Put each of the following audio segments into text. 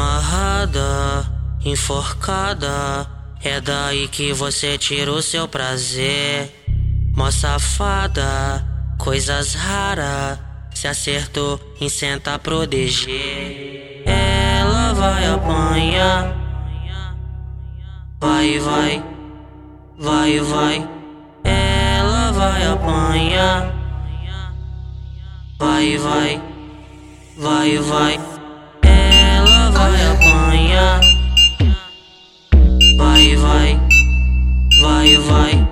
Amarrada, enforcada, é daí que você tira o seu prazer. Mó safada, coisas raras, se acertou em sentar proteger. Ela vai apanhar, vai, vai, vai, vai. Ela vai apanhar, vai, vai, vai, vai. Vai apanhar, vai, vai, vai, vai.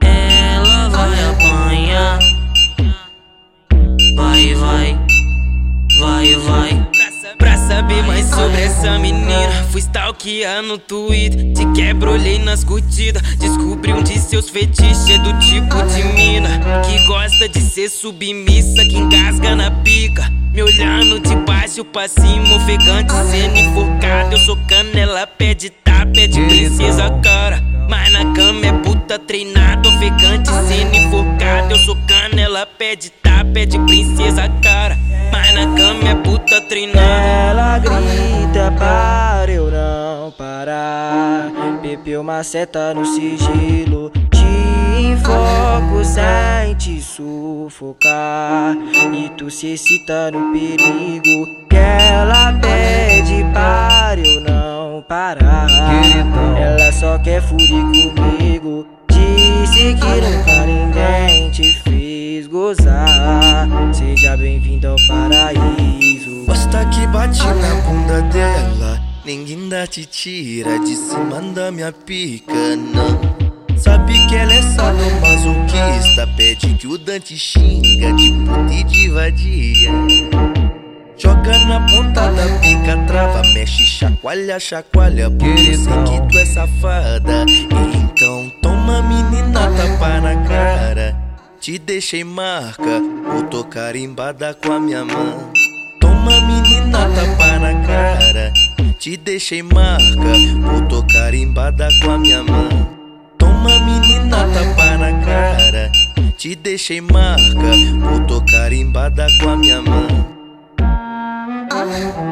Ela vai apanhar, vai, vai, vai, vai. Pra saber mais sobre essa menina, fui stalkear no Twitter. Te quebro, olhei nas curtidas. Descobri um de seus fetiches, é do tipo de mina que gosta de ser submissa, que engasga na pica. Me olhando de pra cima, ofegante, sendo enforcado. Eu sou canela, pede tá, pede princesa, cara. Mas na cama é puta treinado, ofegante, sendo enforcado. Eu sou canela, pede tá, pede princesa, cara. Mas na cama é puta treinado. Ela grita para eu não parar. Bebeu uma seta no sigilo. Te invoco sem te sufocar. E tu se excita no perigo. Ela pede para eu não parar. Ela só quer fuder comigo. Disse que nunca ninguém te fez gozar. Seja bem-vindo ao paraíso. Gosta que bate na bunda dela. Ninguém dá te tira de cima da minha pica, não. Sabe que ela é sadomasoquista. Pede que o Dante xinga de puta e de vadia. Joga na ponta da pica, trava, mexe, chacoalha, chacoalha. Porque eu sei que tu é safada. Então toma, menina, tapa na cara. Te deixei marca, vou tocar carimbada com a minha mão. Toma, menina, tapa na cara. Te deixei marca, vou tocar carimbada com a minha mão. Toma, menina, tapa na cara. Te deixei marca, vou tocar carimbada com a minha mão. Thank you.